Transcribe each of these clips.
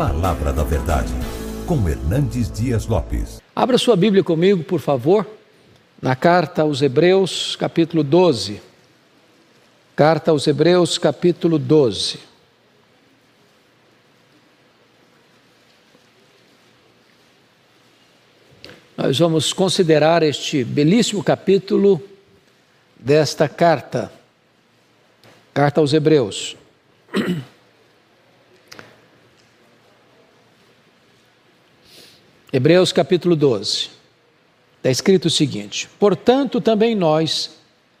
Palavra da Verdade, com Hernandes Dias Lopes. Abra sua Bíblia comigo, por favor, na carta aos Hebreus, capítulo 12. Carta aos Hebreus, capítulo 12. Nós vamos considerar este belíssimo capítulo desta carta, carta aos Hebreus. Hebreus capítulo 12. Está escrito o seguinte: Portanto, também nós,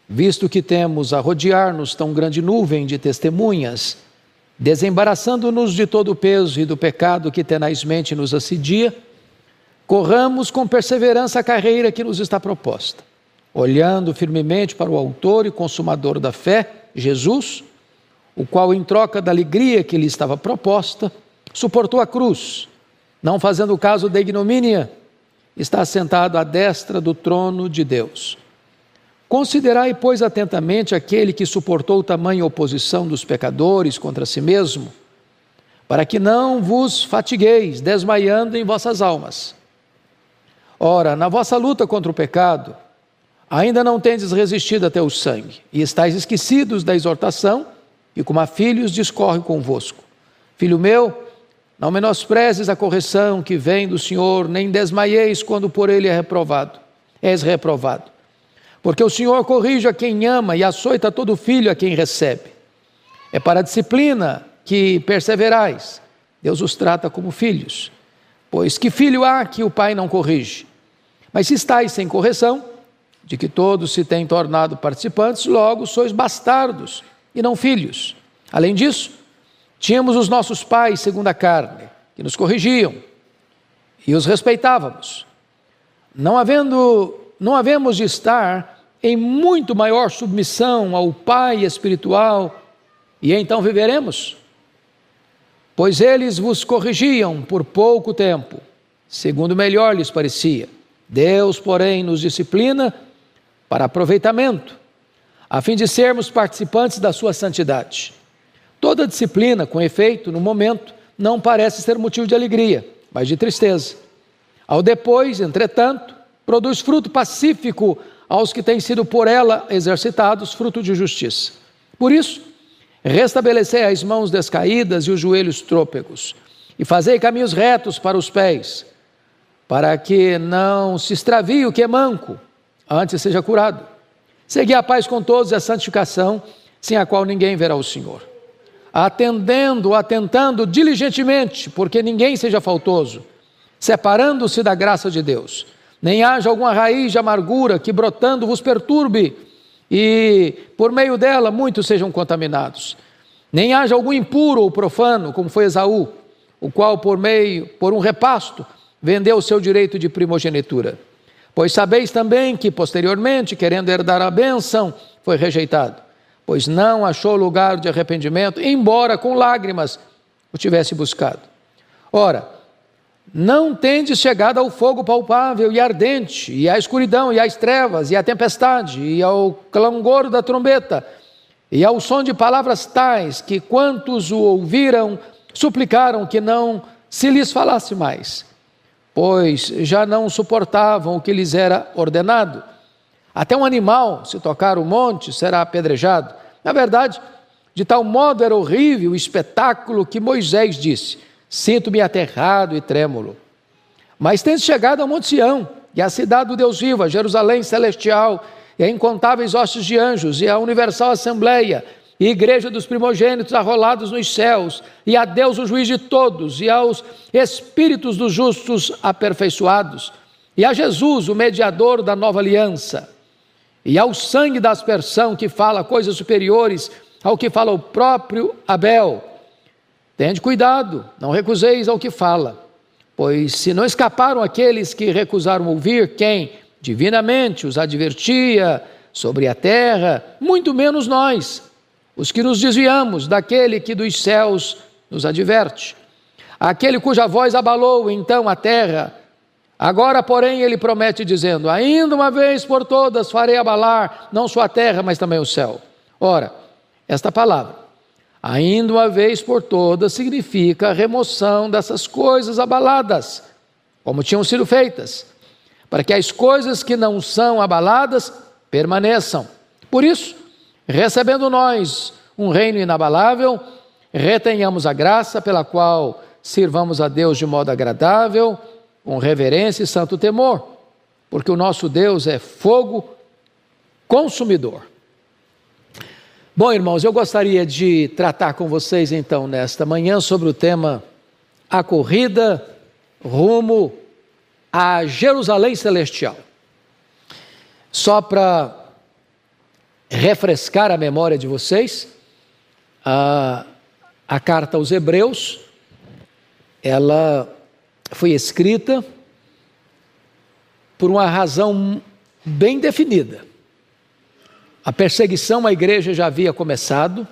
visto que temos a rodear-nos tão grande nuvem de testemunhas, desembaraçando-nos de todo o peso e do pecado que tenazmente nos assedia, corramos com perseverança a carreira que nos está proposta, olhando firmemente para o Autor e Consumador da fé, Jesus, o qual, em troca da alegria que lhe estava proposta, suportou a cruz não fazendo caso da ignomínia, está sentado à destra do trono de Deus. Considerai, pois, atentamente aquele que suportou tamanha oposição dos pecadores contra si mesmo, para que não vos fatigueis, desmaiando em vossas almas. Ora, na vossa luta contra o pecado, ainda não tendes resistido até o sangue, e estáis esquecidos da exortação, que como a filhos discorre convosco. Filho meu, não menosprezes a correção que vem do Senhor, nem desmaieis quando por ele é reprovado. És reprovado. Porque o Senhor corrige a quem ama e açoita todo filho a quem recebe. É para a disciplina que perseverais. Deus os trata como filhos. Pois que filho há que o pai não corrige? Mas se estáis sem correção, de que todos se têm tornado participantes, logo sois bastardos e não filhos. Além disso, Tínhamos os nossos pais, segundo a carne, que nos corrigiam e os respeitávamos. Não havendo, não havemos de estar em muito maior submissão ao Pai espiritual e então viveremos? Pois eles vos corrigiam por pouco tempo, segundo melhor lhes parecia. Deus, porém, nos disciplina para aproveitamento, a fim de sermos participantes da sua santidade. Toda disciplina, com efeito, no momento, não parece ser motivo de alegria, mas de tristeza. Ao depois, entretanto, produz fruto pacífico aos que têm sido por ela exercitados, fruto de justiça. Por isso, restabelecei as mãos descaídas e os joelhos trôpegos, e fazei caminhos retos para os pés, para que não se extravie o que é manco, antes seja curado. Segui a paz com todos e a santificação, sem a qual ninguém verá o Senhor atendendo, atentando diligentemente, porque ninguém seja faltoso, separando-se da graça de Deus. Nem haja alguma raiz de amargura que brotando vos perturbe e por meio dela muitos sejam contaminados. Nem haja algum impuro ou profano, como foi Esaú, o qual por meio, por um repasto, vendeu o seu direito de primogenitura. Pois sabeis também que posteriormente, querendo herdar a bênção, foi rejeitado pois não achou lugar de arrependimento, embora com lágrimas o tivesse buscado. Ora, não tendes chegado ao fogo palpável e ardente, e à escuridão, e às trevas, e à tempestade, e ao clangor da trombeta, e ao som de palavras tais que quantos o ouviram suplicaram que não se lhes falasse mais, pois já não suportavam o que lhes era ordenado. Até um animal, se tocar o monte, será apedrejado. Na verdade, de tal modo era horrível o espetáculo que Moisés disse: Sinto-me aterrado e trêmulo. Mas tens chegado ao Monte Sião, e à cidade do Deus vivo, a Jerusalém celestial, e a incontáveis hostes de anjos, e a universal assembleia, e igreja dos primogênitos arrolados nos céus, e a Deus o juiz de todos, e aos espíritos dos justos aperfeiçoados, e a Jesus, o mediador da nova aliança e ao sangue da aspersão que fala coisas superiores ao que fala o próprio Abel. Tende cuidado, não recuseis ao que fala, pois se não escaparam aqueles que recusaram ouvir quem divinamente os advertia sobre a terra, muito menos nós, os que nos desviamos daquele que dos céus nos adverte. Aquele cuja voz abalou então a terra, Agora, porém, ele promete dizendo: Ainda uma vez por todas farei abalar não só a terra, mas também o céu. Ora, esta palavra, ainda uma vez por todas, significa a remoção dessas coisas abaladas, como tinham sido feitas, para que as coisas que não são abaladas permaneçam. Por isso, recebendo nós um reino inabalável, retenhamos a graça pela qual sirvamos a Deus de modo agradável, com reverência e santo temor, porque o nosso Deus é fogo consumidor. Bom, irmãos, eu gostaria de tratar com vocês então nesta manhã sobre o tema a corrida rumo a Jerusalém Celestial. Só para refrescar a memória de vocês, a, a carta aos Hebreus, ela foi escrita por uma razão bem definida. A perseguição à igreja já havia começado.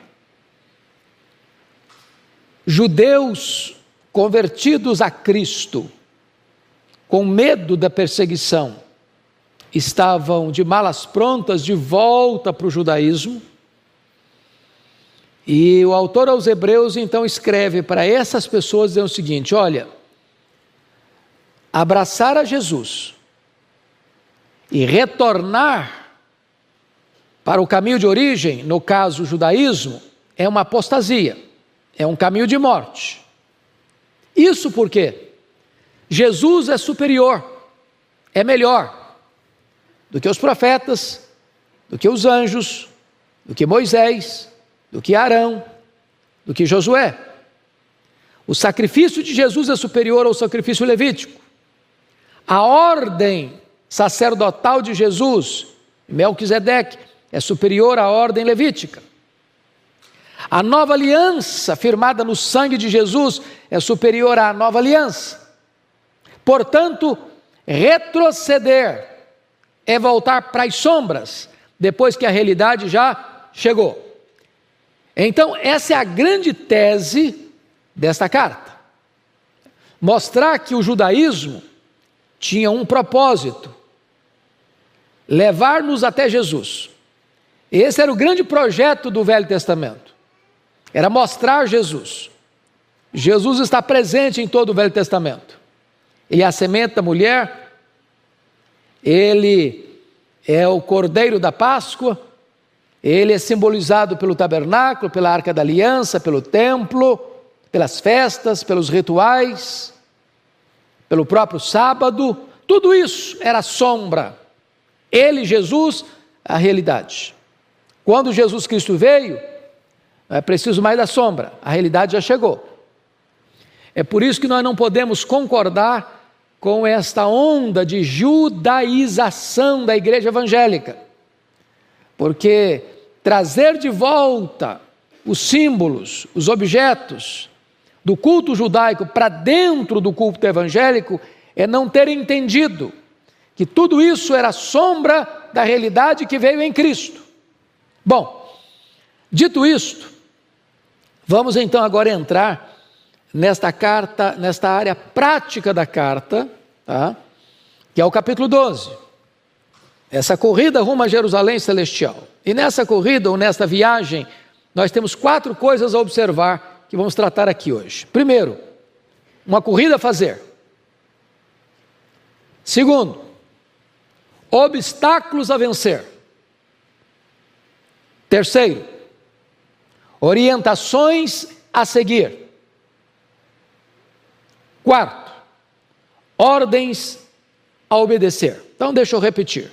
Judeus convertidos a Cristo, com medo da perseguição, estavam de malas prontas de volta para o judaísmo. E o autor aos Hebreus então escreve para essas pessoas dizendo o seguinte: olha, abraçar a Jesus e retornar para o caminho de origem, no caso o judaísmo, é uma apostasia, é um caminho de morte. Isso porque Jesus é superior, é melhor do que os profetas, do que os anjos, do que Moisés, do que Arão, do que Josué. O sacrifício de Jesus é superior ao sacrifício levítico. A ordem sacerdotal de Jesus, Melquisedeque, é superior à ordem levítica. A nova aliança firmada no sangue de Jesus é superior à nova aliança. Portanto, retroceder é voltar para as sombras, depois que a realidade já chegou. Então, essa é a grande tese desta carta. Mostrar que o judaísmo tinha um propósito: levar-nos até Jesus. Esse era o grande projeto do Velho Testamento. Era mostrar Jesus. Jesus está presente em todo o Velho Testamento. Ele é a semente da mulher, ele é o cordeiro da Páscoa, ele é simbolizado pelo tabernáculo, pela arca da aliança, pelo templo, pelas festas, pelos rituais, pelo próprio sábado. Tudo isso era sombra. Ele, Jesus, a realidade. Quando Jesus Cristo veio, não é preciso mais da sombra, a realidade já chegou. É por isso que nós não podemos concordar com esta onda de judaização da igreja evangélica. Porque trazer de volta os símbolos, os objetos do culto judaico para dentro do culto evangélico é não ter entendido que tudo isso era sombra da realidade que veio em Cristo. Bom, dito isto, vamos então agora entrar nesta carta, nesta área prática da carta, tá? que é o capítulo 12 essa corrida rumo a Jerusalém Celestial. E nessa corrida ou nesta viagem, nós temos quatro coisas a observar que vamos tratar aqui hoje. Primeiro, uma corrida a fazer. Segundo, obstáculos a vencer. Terceiro, orientações a seguir. Quarto, ordens a obedecer. Então, deixa eu repetir.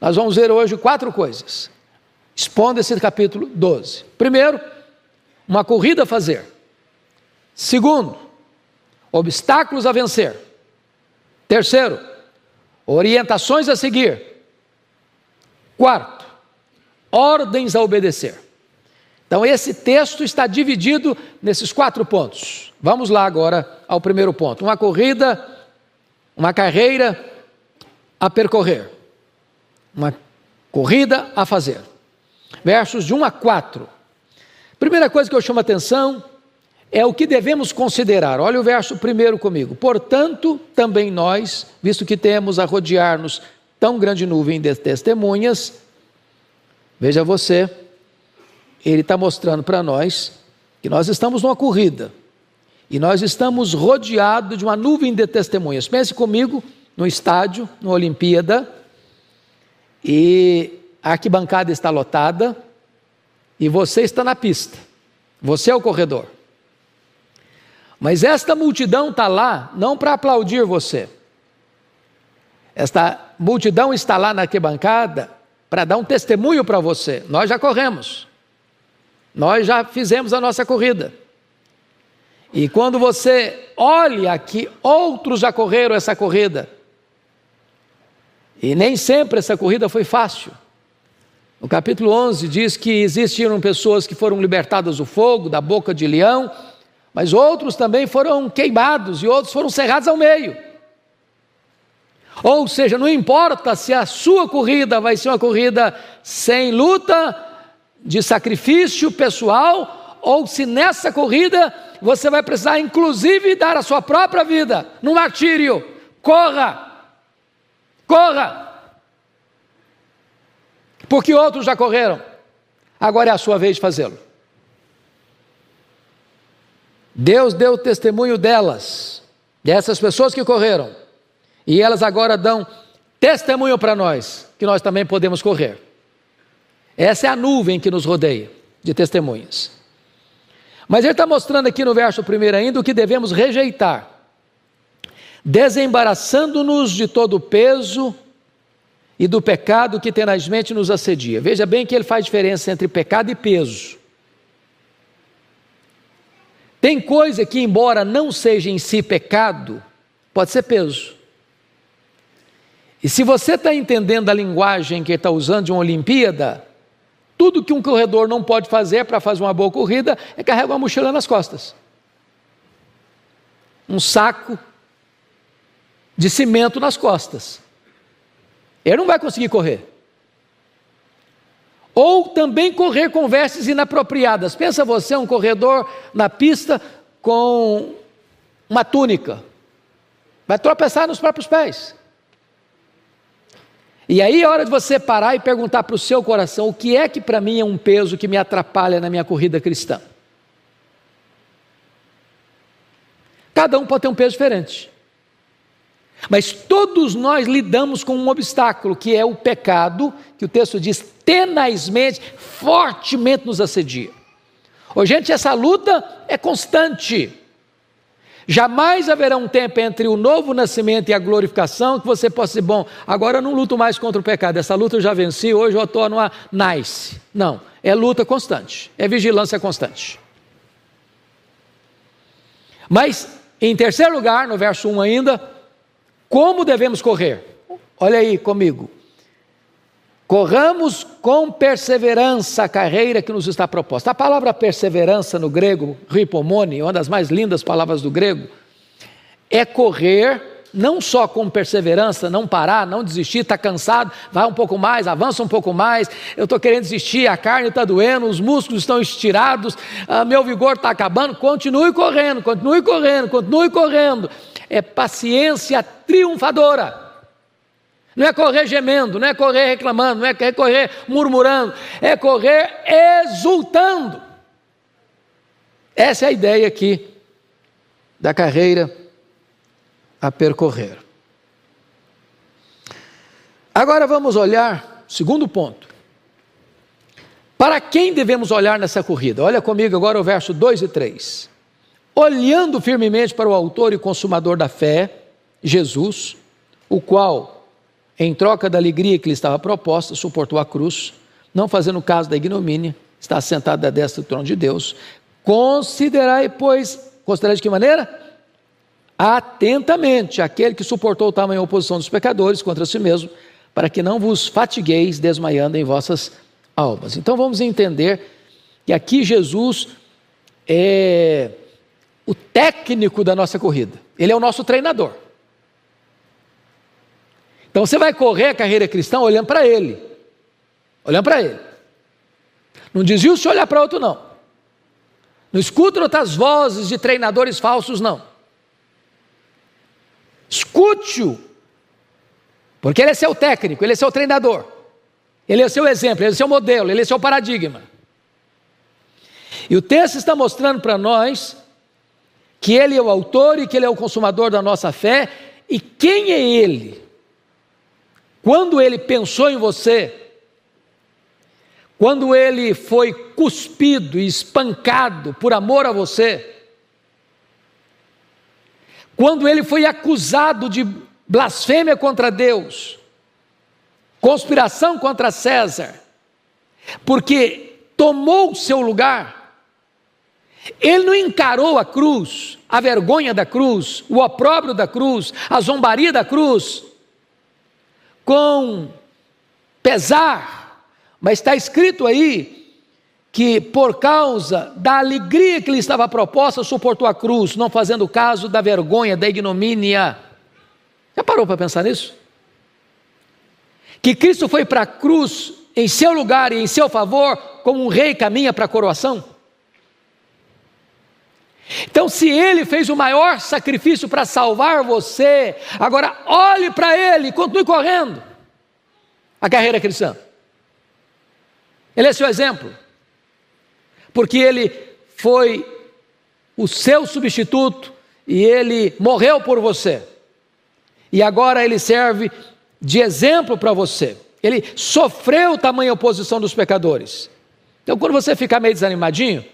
Nós vamos ver hoje quatro coisas. Expondo esse capítulo 12. Primeiro, uma corrida a fazer. Segundo, obstáculos a vencer. Terceiro, orientações a seguir. Quarto, ordens a obedecer. Então, esse texto está dividido nesses quatro pontos. Vamos lá agora ao primeiro ponto: uma corrida, uma carreira a percorrer uma corrida a fazer. Versos de 1 a 4. Primeira coisa que eu chamo a atenção é o que devemos considerar. Olha o verso primeiro comigo. Portanto, também nós, visto que temos a rodear-nos tão grande nuvem de testemunhas, veja você, ele está mostrando para nós que nós estamos numa corrida e nós estamos rodeados de uma nuvem de testemunhas. Pense comigo no estádio, na Olimpíada, e a arquibancada está lotada e você está na pista. Você é o corredor. Mas esta multidão está lá não para aplaudir você. Esta multidão está lá na arquibancada para dar um testemunho para você. Nós já corremos. Nós já fizemos a nossa corrida. E quando você olha que outros já correram essa corrida, e nem sempre essa corrida foi fácil. No capítulo 11 diz que existiram pessoas que foram libertadas do fogo, da boca de leão, mas outros também foram queimados e outros foram cerrados ao meio. Ou seja, não importa se a sua corrida vai ser uma corrida sem luta, de sacrifício pessoal, ou se nessa corrida você vai precisar, inclusive, dar a sua própria vida no martírio. Corra! Corra! Porque outros já correram. Agora é a sua vez de fazê-lo. Deus deu testemunho delas, dessas pessoas que correram. E elas agora dão testemunho para nós, que nós também podemos correr. Essa é a nuvem que nos rodeia de testemunhas. Mas ele está mostrando aqui no verso primeiro ainda o que devemos rejeitar, desembaraçando-nos de todo o peso e do pecado que tenazmente nos assedia. Veja bem que ele faz diferença entre pecado e peso. Tem coisa que, embora não seja em si pecado, pode ser peso. E se você está entendendo a linguagem que está usando de uma Olimpíada, tudo que um corredor não pode fazer para fazer uma boa corrida é carregar uma mochila nas costas. Um saco de cimento nas costas. Ele não vai conseguir correr. Ou também correr com vestes inapropriadas. Pensa você, um corredor na pista com uma túnica. Vai tropeçar nos próprios pés. E aí é hora de você parar e perguntar para o seu coração: o que é que para mim é um peso que me atrapalha na minha corrida cristã? Cada um pode ter um peso diferente. Mas todos nós lidamos com um obstáculo, que é o pecado, que o texto diz tenazmente, fortemente nos assedia. Ô, gente, essa luta é constante. Jamais haverá um tempo entre o novo nascimento e a glorificação que você possa dizer, bom, agora eu não luto mais contra o pecado, essa luta eu já venci, hoje eu estou numa nice. Não, é luta constante, é vigilância constante. Mas, em terceiro lugar, no verso 1 ainda, como devemos correr? Olha aí comigo. Corramos com perseverança a carreira que nos está proposta. A palavra perseverança no grego, ripomone, uma das mais lindas palavras do grego, é correr não só com perseverança, não parar, não desistir, está cansado, vai um pouco mais, avança um pouco mais, eu estou querendo desistir, a carne está doendo, os músculos estão estirados, ah, meu vigor está acabando, continue correndo, continue correndo, continue correndo. É paciência triunfadora. Não é correr gemendo, não é correr reclamando, não é correr murmurando, é correr exultando. Essa é a ideia aqui da carreira a percorrer. Agora vamos olhar, segundo ponto. Para quem devemos olhar nessa corrida? Olha comigo agora o verso 2 e 3. Olhando firmemente para o Autor e Consumador da fé, Jesus, o qual em troca da alegria que lhe estava proposta, suportou a cruz, não fazendo caso da ignomínia, está sentado à destra do trono de Deus. Considerai, pois, considerai de que maneira? Atentamente aquele que suportou tamanha oposição dos pecadores contra si mesmo, para que não vos fatigueis desmaiando em vossas almas. Então vamos entender que aqui Jesus é o técnico da nossa corrida, ele é o nosso treinador. Então você vai correr a carreira cristã olhando para ele. Olhando para ele. Não desvia se olhar para outro, não. Não escuta outras vozes de treinadores falsos, não. Escute-o. Porque ele é seu técnico, ele é seu treinador. Ele é seu exemplo, ele é seu modelo, ele é seu paradigma. E o texto está mostrando para nós que Ele é o autor e que Ele é o consumador da nossa fé. E quem é Ele? Quando Ele pensou em você, quando Ele foi cuspido e espancado por amor a você, quando Ele foi acusado de blasfêmia contra Deus, conspiração contra César, porque tomou o seu lugar, ele não encarou a cruz, a vergonha da cruz, o opróbrio da cruz, a zombaria da cruz, com pesar, mas está escrito aí que por causa da alegria que lhe estava proposta, suportou a cruz, não fazendo caso da vergonha, da ignomínia. Já parou para pensar nisso? Que Cristo foi para a cruz em seu lugar e em seu favor, como um rei caminha para a coroação? Então, se ele fez o maior sacrifício para salvar você, agora olhe para ele, continue correndo a carreira cristã. Ele é seu exemplo, porque ele foi o seu substituto e ele morreu por você. E agora ele serve de exemplo para você. Ele sofreu tamanha oposição dos pecadores. Então, quando você ficar meio desanimadinho,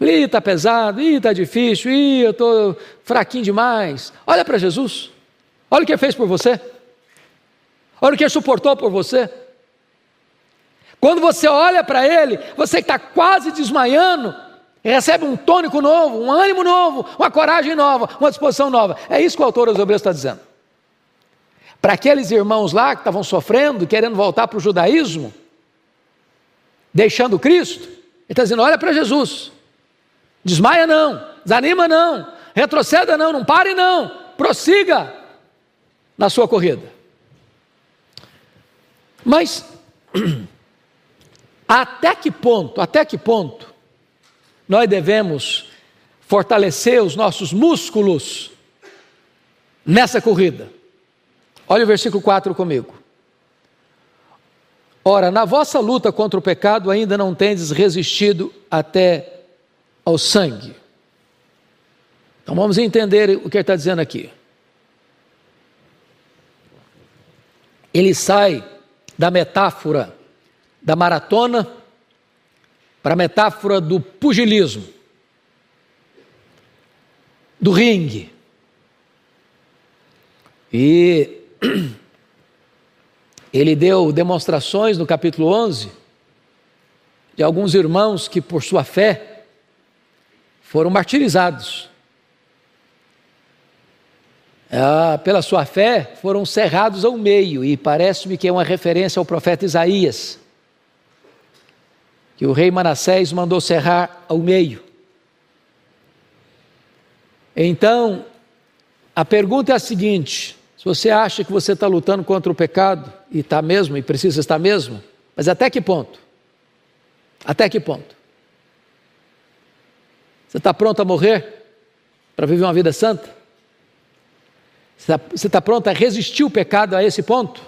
Ih, está pesado, ih, está difícil, ih, eu estou fraquinho demais. Olha para Jesus. Olha o que ele fez por você. Olha o que ele suportou por você. Quando você olha para ele, você que está quase desmaiando, recebe um tônico novo, um ânimo novo, uma coragem nova, uma disposição nova. É isso que o autor dos Hebreus está dizendo. Para aqueles irmãos lá que estavam sofrendo, querendo voltar para o judaísmo, deixando Cristo, ele está dizendo: olha para Jesus. Desmaia não, desanima não, retroceda não, não pare não, prossiga na sua corrida. Mas até que ponto, até que ponto nós devemos fortalecer os nossos músculos nessa corrida? Olha o versículo 4 comigo. Ora, na vossa luta contra o pecado ainda não tendes resistido até ao sangue. Então vamos entender o que ele está dizendo aqui. Ele sai da metáfora da maratona para a metáfora do pugilismo, do ringue. E ele deu demonstrações no capítulo 11 de alguns irmãos que, por sua fé, foram martirizados. Ah, pela sua fé, foram cerrados ao meio, e parece-me que é uma referência ao profeta Isaías, que o rei Manassés mandou cerrar ao meio. Então, a pergunta é a seguinte: se você acha que você está lutando contra o pecado, e está mesmo, e precisa estar mesmo, mas até que ponto? Até que ponto? Você está pronto a morrer para viver uma vida santa? Você está tá pronto a resistir o pecado a esse ponto?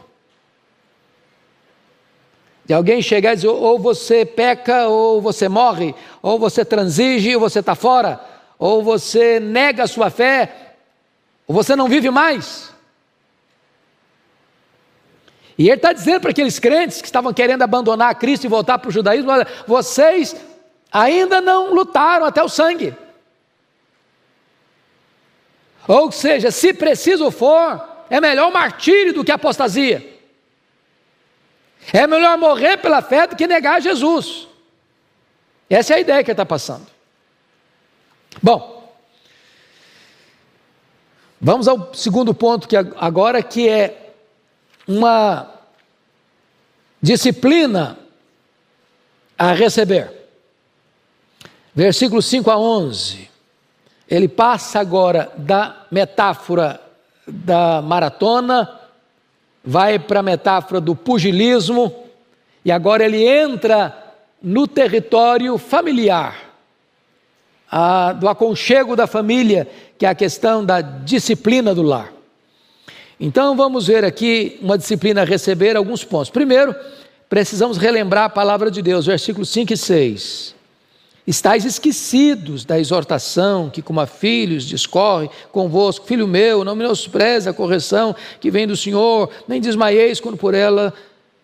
De alguém chegar e dizer: ou você peca, ou você morre, ou você transige, ou você está fora, ou você nega a sua fé, ou você não vive mais. E ele está dizendo para aqueles crentes que estavam querendo abandonar Cristo e voltar para o judaísmo: olha, vocês ainda não lutaram até o sangue. Ou seja, se preciso for, é melhor martírio do que apostasia. É melhor morrer pela fé do que negar Jesus. Essa é a ideia que ele está passando. Bom, vamos ao segundo ponto que agora que é uma disciplina a receber versículos 5 a 11, ele passa agora da metáfora da maratona, vai para a metáfora do pugilismo, e agora ele entra no território familiar, a, do aconchego da família, que é a questão da disciplina do lar. Então vamos ver aqui uma disciplina a receber alguns pontos. Primeiro, precisamos relembrar a palavra de Deus, versículos 5 e 6. Estais esquecidos da exortação que, como a filhos, discorre convosco. Filho meu, não menospreze a correção que vem do Senhor, nem desmaieis quando por ela,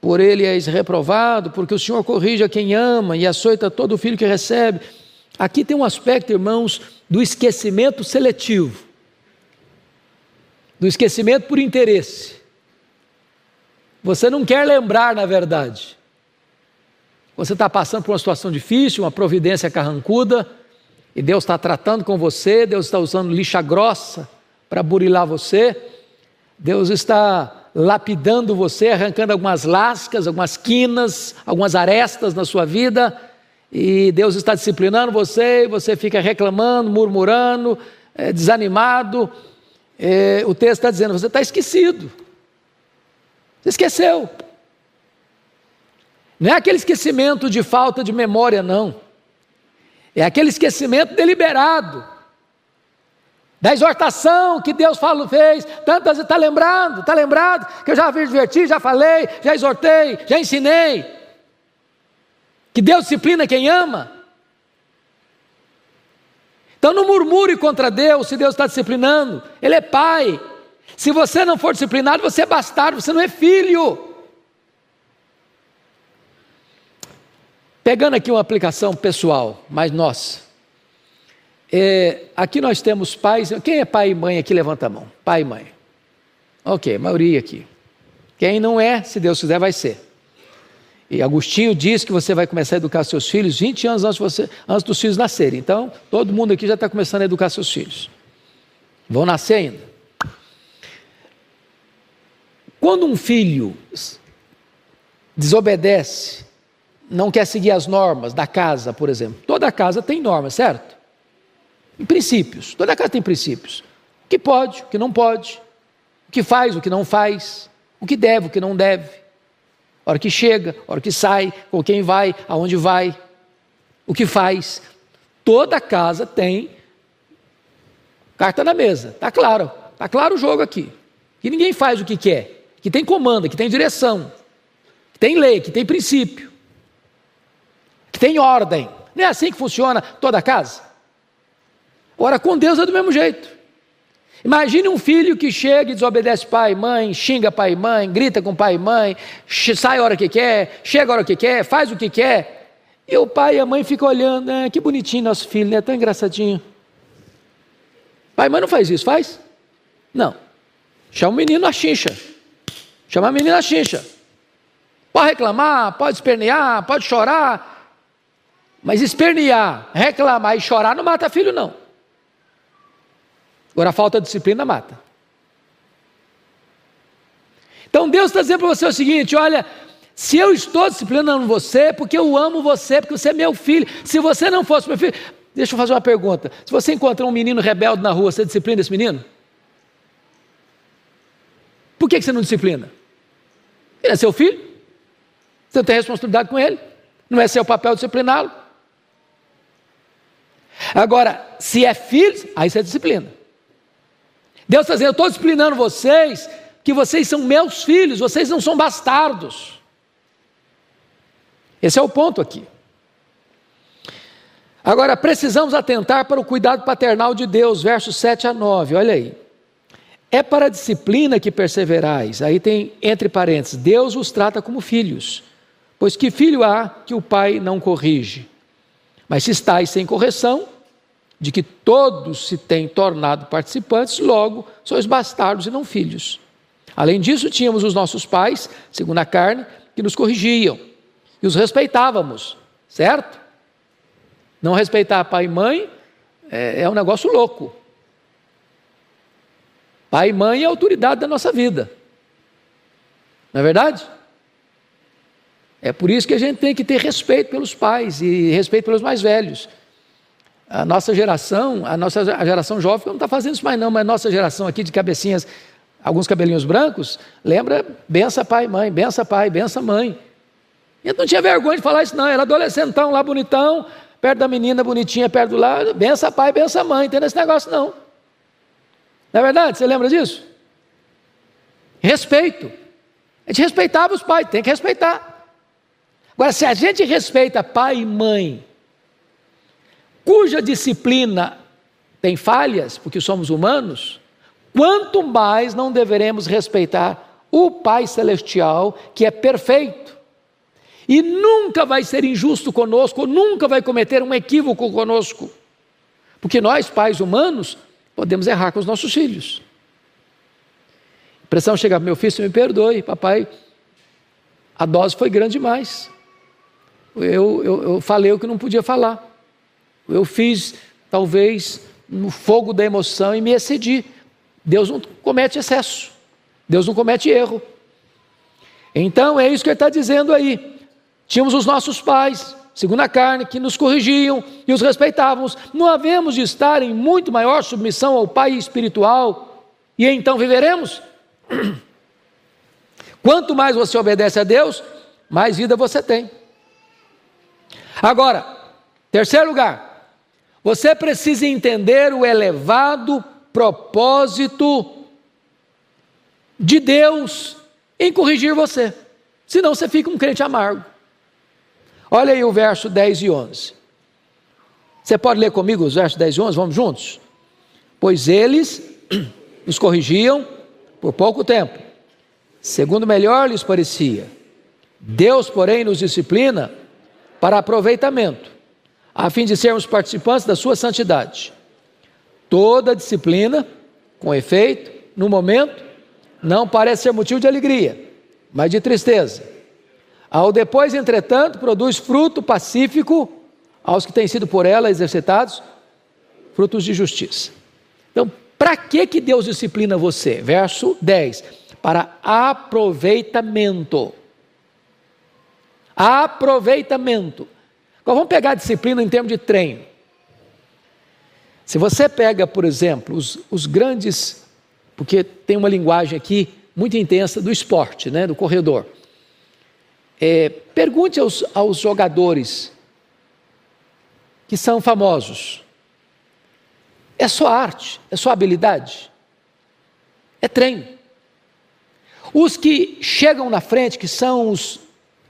por ele és reprovado, porque o Senhor corrige a quem ama e açoita todo filho que recebe. Aqui tem um aspecto, irmãos, do esquecimento seletivo, do esquecimento por interesse. Você não quer lembrar, na verdade. Você está passando por uma situação difícil, uma providência carrancuda, e Deus está tratando com você, Deus está usando lixa grossa para burilar você, Deus está lapidando você, arrancando algumas lascas, algumas quinas, algumas arestas na sua vida, e Deus está disciplinando você, e você fica reclamando, murmurando, é, desanimado. É, o texto está dizendo: você está esquecido, você esqueceu. Não é aquele esquecimento de falta de memória, não. É aquele esquecimento deliberado. Da exortação que Deus falou, fez, tantas está lembrando, está lembrado, que eu já vi divertir, já falei, já exortei, já ensinei. Que Deus disciplina quem ama. Então não murmure contra Deus se Deus está disciplinando, Ele é pai. Se você não for disciplinado, você é bastardo, você não é filho. Pegando aqui uma aplicação pessoal, mais nossa. É, aqui nós temos pais. Quem é pai e mãe aqui? Levanta a mão. Pai e mãe. Ok, maioria aqui. Quem não é, se Deus quiser, vai ser. E Agostinho diz que você vai começar a educar seus filhos 20 anos antes, você, antes dos filhos nascerem. Então, todo mundo aqui já está começando a educar seus filhos. Vão nascer ainda. Quando um filho desobedece não quer seguir as normas da casa, por exemplo. Toda casa tem normas, certo? Em princípios. Toda casa tem princípios. O que pode, o que não pode. O que faz, o que não faz. O que deve, o que não deve. A hora que chega, a hora que sai, com quem vai, aonde vai. O que faz. Toda casa tem carta na mesa. Está claro. Está claro o jogo aqui. Que ninguém faz o que quer. Que tem comando, que tem direção. Que tem lei, que tem princípio que tem ordem. Não é assim que funciona toda a casa? Ora, com Deus é do mesmo jeito. Imagine um filho que chega e desobedece pai e mãe, xinga pai e mãe, grita com pai e mãe, sai a hora que quer, chega a hora que quer, faz o que quer. E o pai e a mãe ficam olhando, ah, que bonitinho nosso filho, né? Tão engraçadinho. Pai e mãe não faz isso, faz? Não. Chama o menino a chincha. Chama a menina a chincha. Pode reclamar, pode espernear, pode chorar, mas espernear, reclamar e chorar não mata filho, não. Agora a falta de disciplina mata. Então Deus está dizendo para você o seguinte: olha, se eu estou disciplinando você, é porque eu amo você, porque você é meu filho. Se você não fosse meu filho, deixa eu fazer uma pergunta: se você encontrar um menino rebelde na rua, você disciplina esse menino? Por que você não disciplina? Ele é seu filho, você não tem responsabilidade com ele, não é seu papel discipliná-lo. Agora, se é filho, aí você é disciplina. Deus está dizendo: eu estou disciplinando vocês, que vocês são meus filhos, vocês não são bastardos. Esse é o ponto aqui. Agora, precisamos atentar para o cuidado paternal de Deus, versos 7 a 9, olha aí. É para a disciplina que perseverais, aí tem entre parênteses, Deus os trata como filhos, pois que filho há que o pai não corrige? Mas se estáis sem correção, de que todos se têm tornado participantes, logo sois bastardos e não filhos. Além disso, tínhamos os nossos pais, segundo a carne, que nos corrigiam e os respeitávamos, certo? Não respeitar pai e mãe é, é um negócio louco. Pai e mãe é a autoridade da nossa vida, não é verdade? É por isso que a gente tem que ter respeito pelos pais e respeito pelos mais velhos. A nossa geração, a nossa geração jovem não está fazendo isso mais não, mas a nossa geração aqui de cabecinhas, alguns cabelinhos brancos, lembra bença pai, mãe, bença pai, bença mãe. E não tinha vergonha de falar isso não, era adolescentão lá bonitão, perto da menina bonitinha, perto do lado, bença pai, bença mãe, tem esse negócio não. Não é verdade? Você lembra disso? Respeito. A gente respeitava os pais, tem que respeitar. Agora, se a gente respeita pai e mãe, cuja disciplina tem falhas, porque somos humanos, quanto mais não deveremos respeitar o Pai Celestial, que é perfeito. E nunca vai ser injusto conosco, nunca vai cometer um equívoco conosco. Porque nós, pais humanos, podemos errar com os nossos filhos. A pressão chega meu filho, me perdoe, papai, a dose foi grande demais. Eu, eu, eu falei o que não podia falar. Eu fiz, talvez, no fogo da emoção e me excedi. Deus não comete excesso. Deus não comete erro. Então é isso que ele está dizendo aí. Tínhamos os nossos pais, segundo a carne, que nos corrigiam e os respeitávamos. Não havemos de estar em muito maior submissão ao Pai espiritual e então viveremos? Quanto mais você obedece a Deus, mais vida você tem. Agora, terceiro lugar, você precisa entender o elevado propósito de Deus em corrigir você. Senão você fica um crente amargo. Olha aí o verso 10 e 11. Você pode ler comigo os versos 10 e 11? Vamos juntos? Pois eles nos corrigiam por pouco tempo segundo melhor lhes parecia. Deus, porém, nos disciplina para aproveitamento, a fim de sermos participantes da sua santidade. Toda disciplina, com efeito, no momento, não parece ser motivo de alegria, mas de tristeza. Ao depois, entretanto, produz fruto pacífico aos que têm sido por ela exercitados, frutos de justiça. Então, para que que Deus disciplina você? Verso 10 para aproveitamento. Aproveitamento. Agora vamos pegar a disciplina em termos de treino. Se você pega, por exemplo, os, os grandes, porque tem uma linguagem aqui muito intensa do esporte, né, do corredor. É, pergunte aos, aos jogadores que são famosos. É só arte, é só habilidade, é treino. Os que chegam na frente, que são os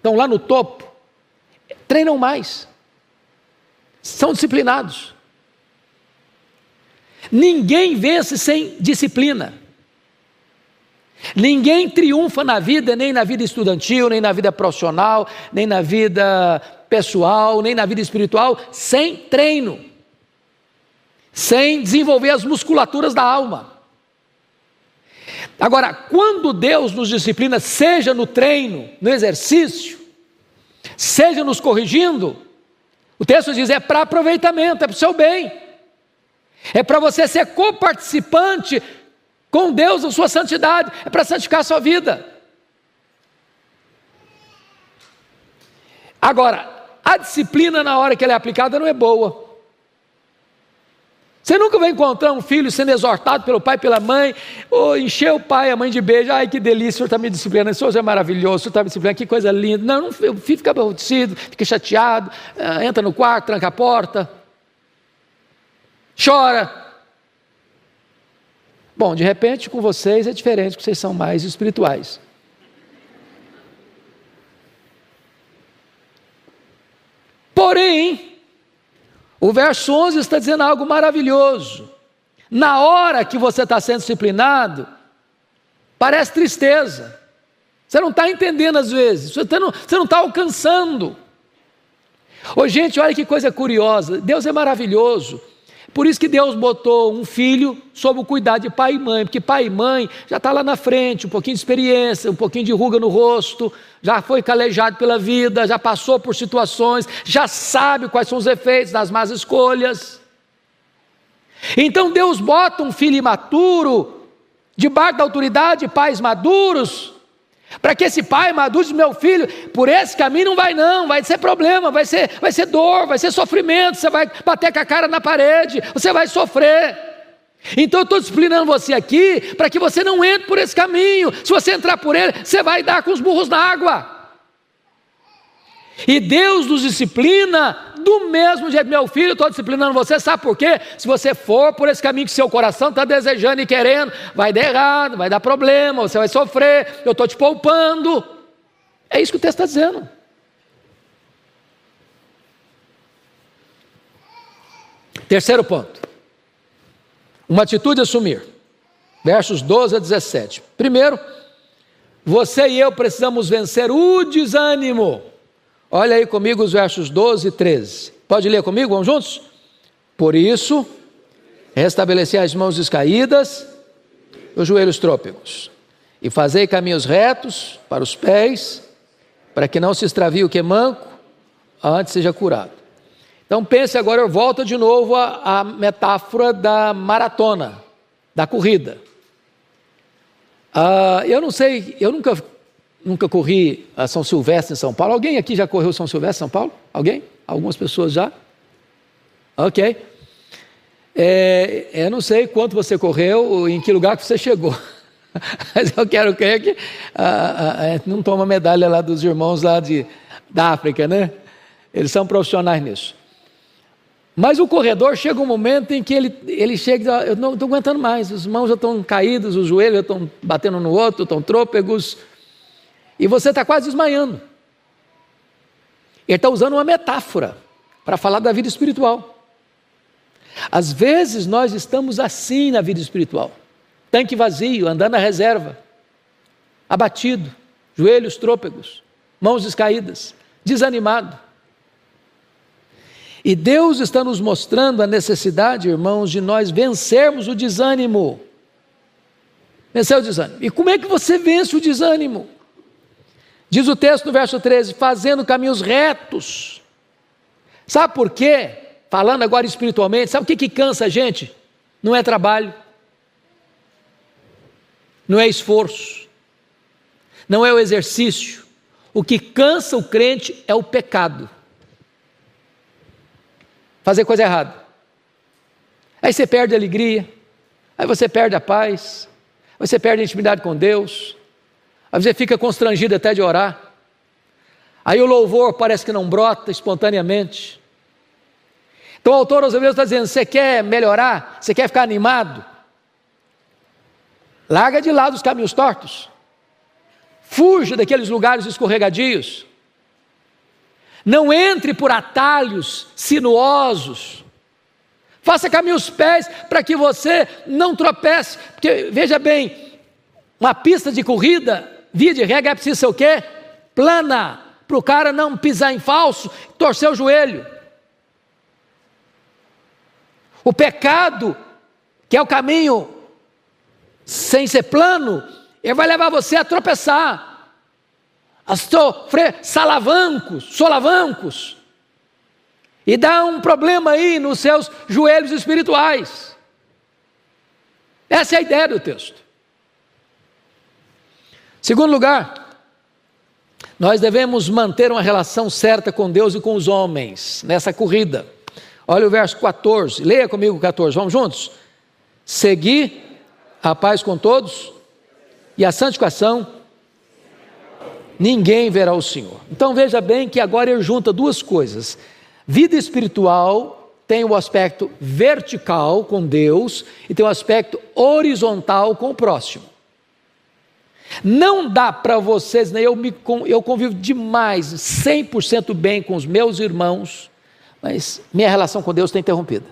estão lá no topo, treinam mais. São disciplinados. Ninguém vence sem disciplina. Ninguém triunfa na vida, nem na vida estudantil, nem na vida profissional, nem na vida pessoal, nem na vida espiritual, sem treino, sem desenvolver as musculaturas da alma. Agora, quando Deus nos disciplina, seja no treino, no exercício, seja nos corrigindo, o texto diz: é para aproveitamento, é para o seu bem, é para você ser coparticipante com Deus na sua santidade, é para santificar a sua vida. Agora, a disciplina na hora que ela é aplicada não é boa. Você nunca vai encontrar um filho sendo exortado pelo pai pela mãe, ou encher o pai a mãe de beijo, ai que delícia, o senhor está me disciplinando, o senhor é maravilhoso, o senhor está me disciplinando, que coisa linda. Não, não o filho fica aborrecido, fica chateado, ah, entra no quarto, tranca a porta, chora. Bom, de repente com vocês é diferente, porque vocês são mais espirituais. Porém, o verso 11 está dizendo algo maravilhoso. Na hora que você está sendo disciplinado, parece tristeza. Você não está entendendo às vezes, você não, você não está alcançando. Ô, gente, olha que coisa curiosa. Deus é maravilhoso. Por isso que Deus botou um filho sob o cuidado de pai e mãe, porque pai e mãe já está lá na frente, um pouquinho de experiência, um pouquinho de ruga no rosto, já foi calejado pela vida, já passou por situações, já sabe quais são os efeitos das más escolhas. Então Deus bota um filho imaturo, debaixo da autoridade de pais maduros, para que esse pai maduro diz, meu filho, por esse caminho não vai não, vai ser problema, vai ser, vai ser dor, vai ser sofrimento, você vai bater com a cara na parede, você vai sofrer. Então eu estou disciplinando você aqui para que você não entre por esse caminho. Se você entrar por ele, você vai dar com os burros na água. E Deus nos disciplina do mesmo jeito, meu filho, estou disciplinando você, sabe por quê? Se você for por esse caminho que seu coração está desejando e querendo, vai dar errado, vai dar problema, você vai sofrer, eu estou te poupando. É isso que o texto está dizendo. Terceiro ponto. Uma atitude a assumir. Versos 12 a 17. Primeiro, você e eu precisamos vencer o desânimo. Olha aí comigo os versos 12 e 13. Pode ler comigo? Vamos juntos? Por isso, restabeleci as mãos descaídas, os joelhos trôpegos, e fazei caminhos retos para os pés, para que não se extravie o que é manco, antes seja curado. Então pense agora, eu volto de novo à, metáfora da maratona, da corrida. Uh, eu não sei, eu nunca, nunca corri a São Silvestre em São Paulo. Alguém aqui já correu São Silvestre em São Paulo? Alguém? Algumas pessoas já? Ok. É, eu não sei quanto você correu, em que lugar que você chegou. Mas eu quero crer que ah, ah, não toma medalha lá dos irmãos lá de, da África, né? Eles são profissionais nisso. Mas o corredor chega um momento em que ele, ele chega e eu não estou aguentando mais, as mãos já estão caídas, os joelhos já estão batendo no outro, estão trôpegos, e você está quase desmaiando. Ele está usando uma metáfora para falar da vida espiritual. Às vezes nós estamos assim na vida espiritual, tanque vazio, andando na reserva, abatido, joelhos trôpegos, mãos descaídas, desanimado. E Deus está nos mostrando a necessidade, irmãos, de nós vencermos o desânimo. Vencer o desânimo. E como é que você vence o desânimo? Diz o texto no verso 13: fazendo caminhos retos. Sabe por quê? Falando agora espiritualmente, sabe o que, que cansa a gente? Não é trabalho, não é esforço, não é o exercício. O que cansa o crente é o pecado fazer coisa errada. Aí você perde a alegria, aí você perde a paz, você perde a intimidade com Deus, aí você fica constrangido até de orar. Aí o louvor parece que não brota espontaneamente. Então o autor aos Hebreus está dizendo: você quer melhorar? Você quer ficar animado? Larga de lado os caminhos tortos. Fuja daqueles lugares escorregadios. Não entre por atalhos sinuosos. Faça caminhos pés para que você não tropece. Porque, veja bem, uma pista de corrida, via de regra, é preciso ser o quê? Plana, para o cara não pisar em falso, torcer o joelho. O pecado, que é o caminho sem ser plano, ele vai levar você a tropeçar a sofrer salavancos, solavancos, e dá um problema aí nos seus joelhos espirituais. Essa é a ideia do texto. Segundo lugar, nós devemos manter uma relação certa com Deus e com os homens nessa corrida. Olha o verso 14, leia comigo o 14, vamos juntos? Seguir a paz com todos e a santificação ninguém verá o Senhor. Então veja bem que agora ele junta duas coisas. Vida espiritual tem o aspecto vertical com Deus e tem o aspecto horizontal com o próximo. Não dá para vocês, né, eu, me, eu convivo demais, 100% bem com os meus irmãos, mas minha relação com Deus está interrompida.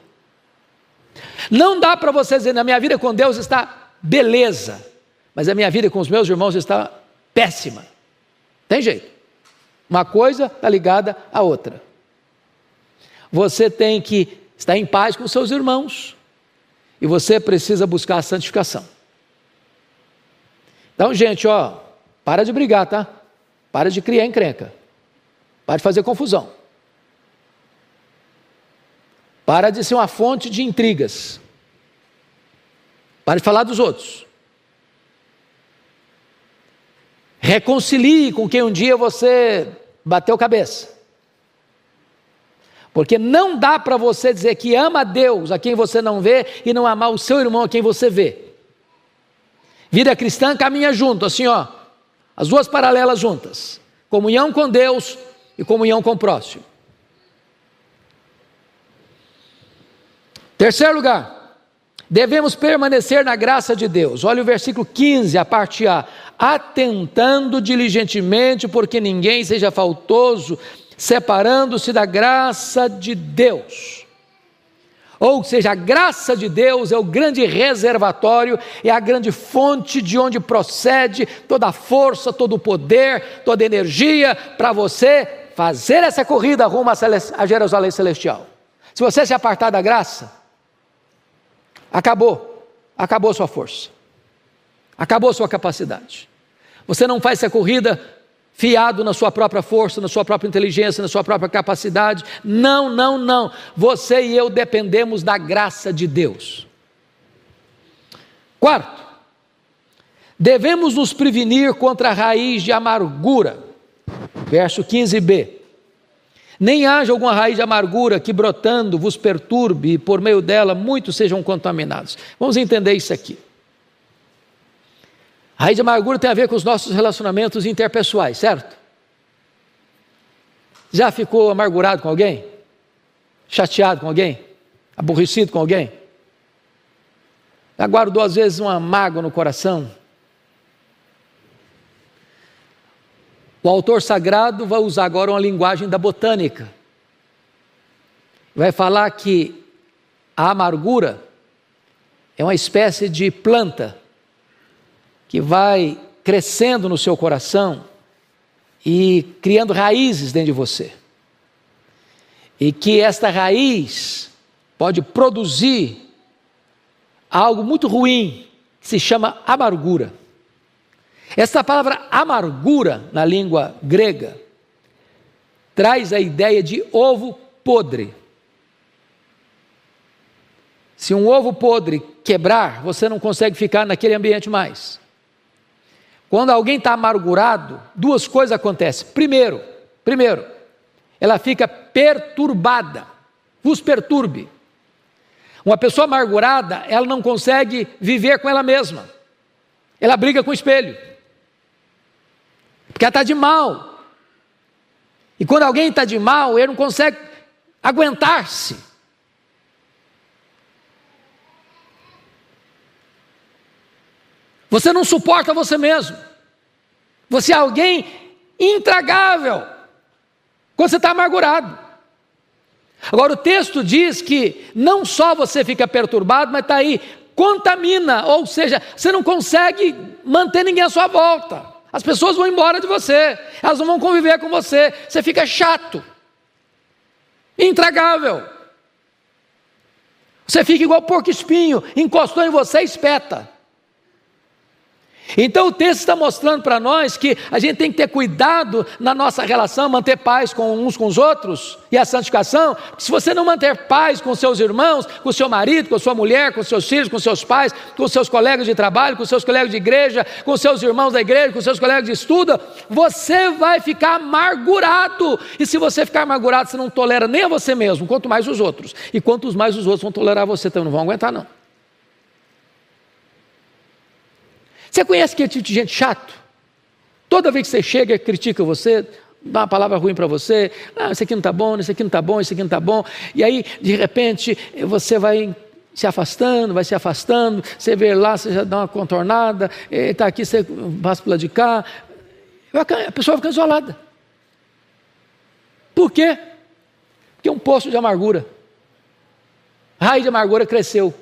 Não dá para vocês dizer, na minha vida com Deus está beleza, mas a minha vida com os meus irmãos está péssima. Tem jeito. Uma coisa está ligada à outra. Você tem que estar em paz com seus irmãos e você precisa buscar a santificação. Então, gente, ó, para de brigar, tá? Para de criar encrenca. Para de fazer confusão. Para de ser uma fonte de intrigas. Para de falar dos outros. Reconcilie com quem um dia você bateu cabeça. Porque não dá para você dizer que ama a Deus a quem você não vê e não amar o seu irmão a quem você vê. Vida cristã caminha junto, assim ó, as duas paralelas juntas: comunhão com Deus e comunhão com o próximo. Terceiro lugar, Devemos permanecer na graça de Deus. Olha o versículo 15, a parte A. Atentando diligentemente, porque ninguém seja faltoso, separando-se da graça de Deus. Ou seja, a graça de Deus é o grande reservatório, é a grande fonte de onde procede toda a força, todo o poder, toda a energia para você fazer essa corrida rumo a Jerusalém Celestial. Se você se apartar da graça, acabou, acabou sua força, acabou sua capacidade. Você não faz essa corrida fiado na sua própria força, na sua própria inteligência, na sua própria capacidade. Não, não, não. Você e eu dependemos da graça de Deus. Quarto, devemos nos prevenir contra a raiz de amargura. Verso 15b. Nem haja alguma raiz de amargura que brotando vos perturbe e por meio dela muitos sejam contaminados. Vamos entender isso aqui. A raiz de amargura tem a ver com os nossos relacionamentos interpessoais, certo? Já ficou amargurado com alguém? Chateado com alguém? Aborrecido com alguém? Já guardou às vezes uma mágoa no coração? O autor sagrado vai usar agora uma linguagem da botânica. Vai falar que a amargura é uma espécie de planta que vai crescendo no seu coração e criando raízes dentro de você. E que esta raiz pode produzir algo muito ruim, que se chama amargura. Esta palavra amargura, na língua grega, traz a ideia de ovo podre. Se um ovo podre quebrar, você não consegue ficar naquele ambiente mais. Quando alguém está amargurado, duas coisas acontecem. Primeiro, primeiro, ela fica perturbada, vos perturbe. Uma pessoa amargurada, ela não consegue viver com ela mesma. Ela briga com o espelho. Porque ela está de mal. E quando alguém está de mal, ele não consegue aguentar-se. Você não suporta você mesmo. Você é alguém intragável. Quando você está amargurado. Agora, o texto diz que não só você fica perturbado, mas está aí, contamina, ou seja, você não consegue manter ninguém à sua volta. As pessoas vão embora de você, elas não vão conviver com você, você fica chato, intragável. Você fica igual porco espinho, encostou em você espeta. Então o texto está mostrando para nós que a gente tem que ter cuidado na nossa relação, manter paz com uns com os outros e a santificação. Se você não manter paz com seus irmãos, com seu marido, com sua mulher, com seus filhos, com seus pais, com seus colegas de trabalho, com seus colegas de igreja, com seus irmãos da igreja, com seus colegas de estudo, você vai ficar amargurado. E se você ficar amargurado, você não tolera nem a você mesmo, quanto mais os outros. E quantos mais os outros vão tolerar você, então não vão aguentar não. Você conhece aquele tipo de gente chato? Toda vez que você chega, critica você, dá uma palavra ruim para você, ah, isso aqui não está bom, isso aqui não está bom, isso aqui não está bom, e aí, de repente, você vai se afastando, vai se afastando, você vê lá, você já dá uma contornada, está aqui, você passa para de cá, a pessoa fica isolada. Por quê? Porque um poço de amargura, a raiz de amargura cresceu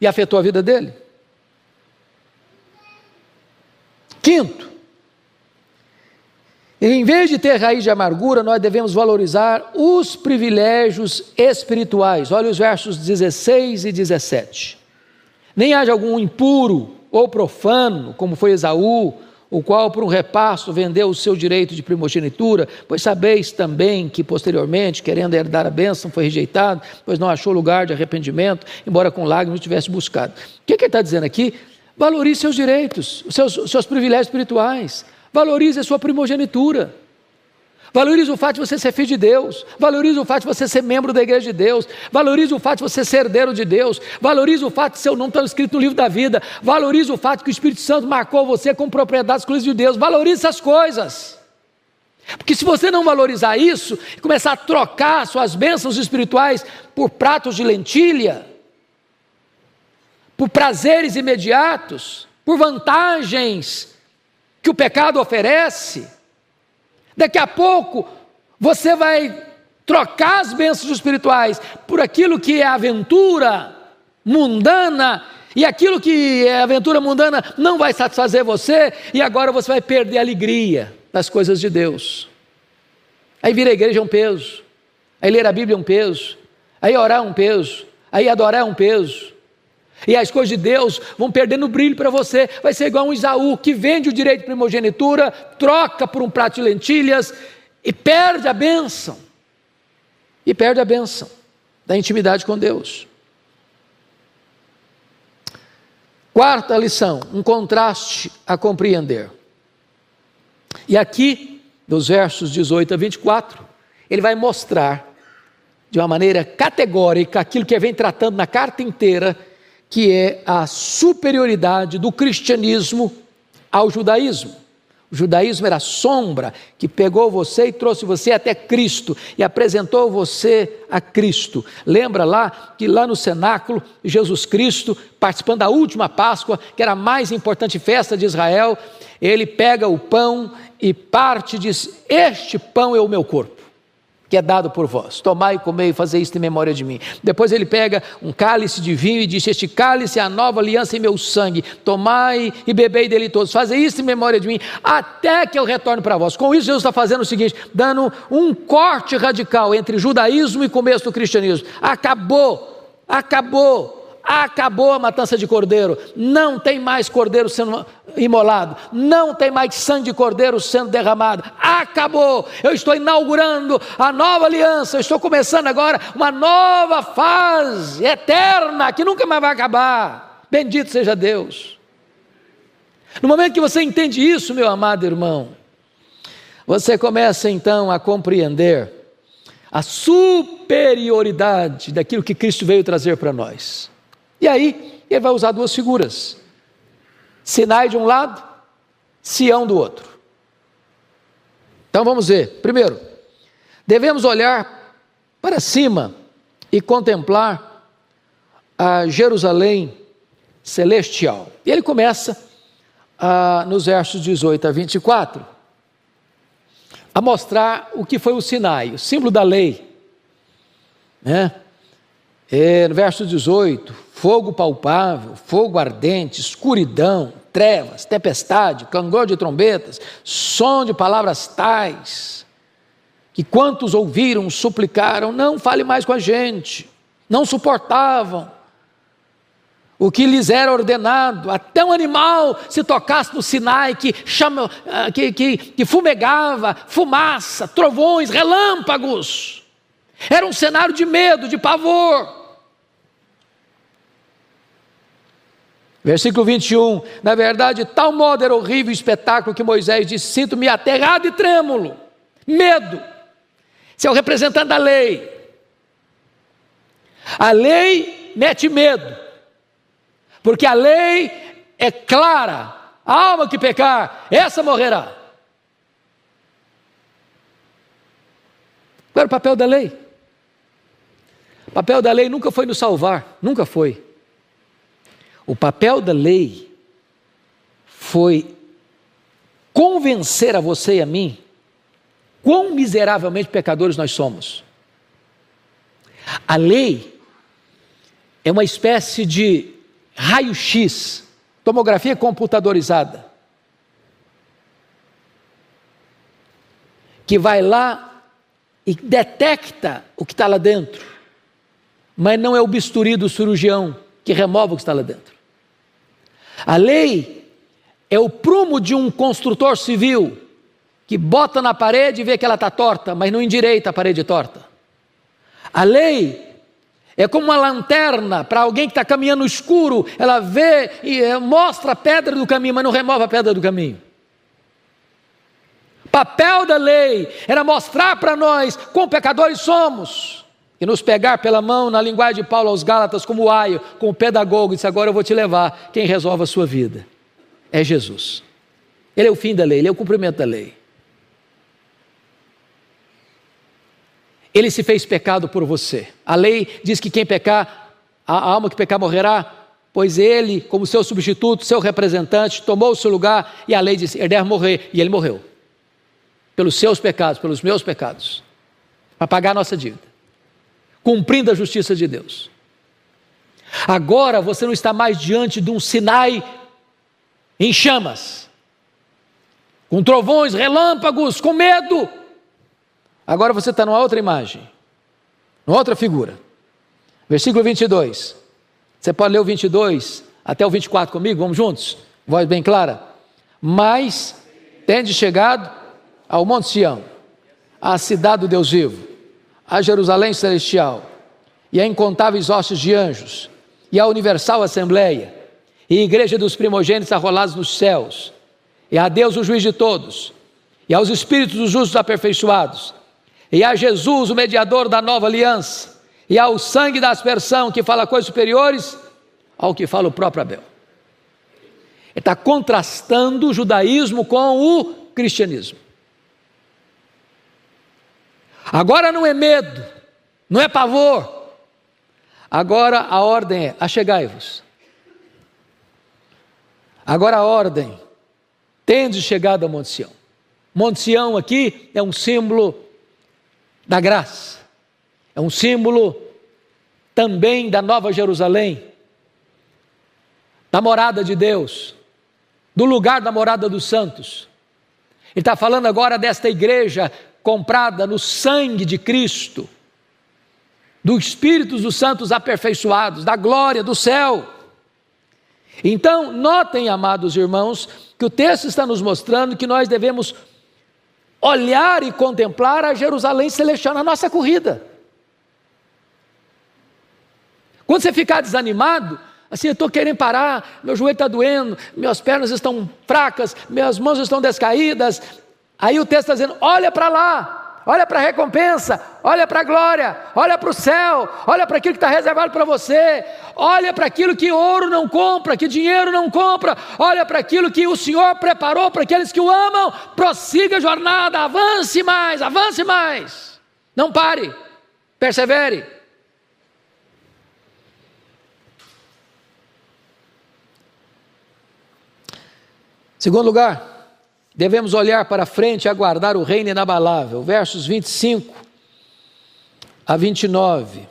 e afetou a vida dele. Quinto, em vez de ter raiz de amargura, nós devemos valorizar os privilégios espirituais. Olha os versos 16 e 17. Nem haja algum impuro ou profano, como foi Esaú, o qual por um repasto vendeu o seu direito de primogenitura, pois sabeis também que posteriormente, querendo herdar a bênção, foi rejeitado, pois não achou lugar de arrependimento, embora com lágrimas tivesse buscado. O que, que ele está dizendo aqui? Valorize seus direitos, os seus, seus privilégios espirituais. Valorize a sua primogenitura. Valorize o fato de você ser filho de Deus. Valorize o fato de você ser membro da igreja de Deus. Valorize o fato de você ser herdeiro de Deus. Valorize o fato de seu nome estar escrito no livro da vida. Valorize o fato que o Espírito Santo marcou você como propriedade exclusiva de Deus. Valorize essas coisas. Porque se você não valorizar isso e começar a trocar suas bênçãos espirituais por pratos de lentilha, por prazeres imediatos, por vantagens que o pecado oferece. Daqui a pouco você vai trocar as bênçãos espirituais por aquilo que é aventura mundana, e aquilo que é aventura mundana não vai satisfazer você, e agora você vai perder a alegria das coisas de Deus. Aí vir a igreja é um peso, aí ler a Bíblia é um peso, aí orar é um peso, aí adorar é um peso. E as coisas de Deus vão perdendo brilho para você. Vai ser igual um Isaú que vende o direito de primogenitura, troca por um prato de lentilhas e perde a bênção. E perde a bênção da intimidade com Deus. Quarta lição, um contraste a compreender. E aqui, dos versos 18 a 24, ele vai mostrar de uma maneira categórica aquilo que vem tratando na carta inteira, que é a superioridade do cristianismo ao judaísmo. O judaísmo era a sombra que pegou você e trouxe você até Cristo e apresentou você a Cristo. Lembra lá que lá no cenáculo, Jesus Cristo, participando da última Páscoa, que era a mais importante festa de Israel, ele pega o pão e parte e diz: Este pão é o meu corpo que é dado por vós. Tomai e comei e fazei isto em memória de mim. Depois ele pega um cálice de vinho e diz: Este cálice é a nova aliança em meu sangue. Tomai e bebei dele todos. Fazei isto em memória de mim, até que eu retorne para vós. Com isso, Jesus está fazendo o seguinte: dando um corte radical entre judaísmo e começo do cristianismo. Acabou, acabou acabou a matança de cordeiro, não tem mais cordeiro sendo imolado, não tem mais sangue de cordeiro sendo derramado, acabou. Eu estou inaugurando a nova aliança, eu estou começando agora uma nova fase eterna que nunca mais vai acabar. Bendito seja Deus. No momento que você entende isso, meu amado irmão, você começa então a compreender a superioridade daquilo que Cristo veio trazer para nós. E aí, ele vai usar duas figuras: Sinai de um lado, Sião do outro. Então vamos ver. Primeiro, devemos olhar para cima e contemplar a Jerusalém celestial. E ele começa ah, nos versos 18 a 24 a mostrar o que foi o Sinai, o símbolo da lei. Né? É, no verso 18: fogo palpável, fogo ardente, escuridão, trevas, tempestade, clangor de trombetas, som de palavras tais, que quantos ouviram suplicaram, não fale mais com a gente, não suportavam o que lhes era ordenado, até um animal se tocasse no Sinai que, chama, ah, que, que, que fumegava, fumaça, trovões, relâmpagos. Era um cenário de medo, de pavor. Versículo 21. Na verdade, tal modo era horrível o espetáculo que Moisés disse: Sinto-me aterrado e trêmulo. Medo. Você é o representante da lei. A lei mete medo. Porque a lei é clara. A alma que pecar, essa morrerá. Qual era o papel da lei? O papel da lei nunca foi nos salvar, nunca foi. O papel da lei foi convencer a você e a mim quão miseravelmente pecadores nós somos. A lei é uma espécie de raio-x, tomografia computadorizada, que vai lá e detecta o que está lá dentro, mas não é o bisturi do cirurgião que remove o que está lá dentro. A lei é o prumo de um construtor civil que bota na parede e vê que ela está torta, mas não endireita a parede torta. A lei é como uma lanterna para alguém que está caminhando no escuro, ela vê e eh, mostra a pedra do caminho, mas não remove a pedra do caminho. Papel da lei era mostrar para nós quão pecadores somos e nos pegar pela mão, na linguagem de Paulo aos Gálatas, como aio, como pedagogo, disse: Agora eu vou te levar. Quem resolve a sua vida é Jesus. Ele é o fim da lei, ele é o cumprimento da lei. Ele se fez pecado por você. A lei diz que quem pecar, a alma que pecar morrerá, pois ele, como seu substituto, seu representante, tomou o seu lugar e a lei disse: ele deve morrer, e ele morreu. Pelos seus pecados, pelos meus pecados. para pagar a nossa dívida, cumprindo a justiça de Deus. Agora você não está mais diante de um Sinai em chamas, com trovões, relâmpagos, com medo. Agora você está numa outra imagem, numa outra figura. Versículo 22. Você pode ler o 22 até o 24 comigo? Vamos juntos? Voz bem clara. Mas tende chegado ao Monte Sião, à cidade do Deus vivo, a Jerusalém celestial, e a incontáveis hostes de anjos, e a universal assembleia, e a igreja dos primogênitos arrolados nos céus, e a Deus o juiz de todos, e aos espíritos dos justos aperfeiçoados, e a Jesus o mediador da nova aliança, e ao sangue da aspersão que fala coisas superiores ao que fala o próprio Abel. Ele está contrastando o judaísmo com o cristianismo. Agora não é medo, não é pavor. Agora a ordem é: achegai-vos. Agora a ordem, tende chegado a Monte Sião. Monte Sião aqui é um símbolo da graça, é um símbolo também da Nova Jerusalém, da morada de Deus, do lugar da morada dos santos. Ele está falando agora desta igreja comprada no sangue de Cristo, dos Espíritos dos Santos aperfeiçoados, da glória do céu. Então, notem, amados irmãos, que o texto está nos mostrando que nós devemos olhar e contemplar a Jerusalém celestial na nossa corrida. Quando você ficar desanimado, assim, eu estou querendo parar, meu joelho está doendo, minhas pernas estão fracas, minhas mãos estão descaídas. Aí o texto está dizendo: olha para lá, olha para a recompensa, olha para a glória, olha para o céu, olha para aquilo que está reservado para você, olha para aquilo que ouro não compra, que dinheiro não compra, olha para aquilo que o Senhor preparou para aqueles que o amam. Prossiga a jornada, avance mais, avance mais, não pare, persevere. Segundo lugar, Devemos olhar para frente e aguardar o reino inabalável. Versos 25 a 29.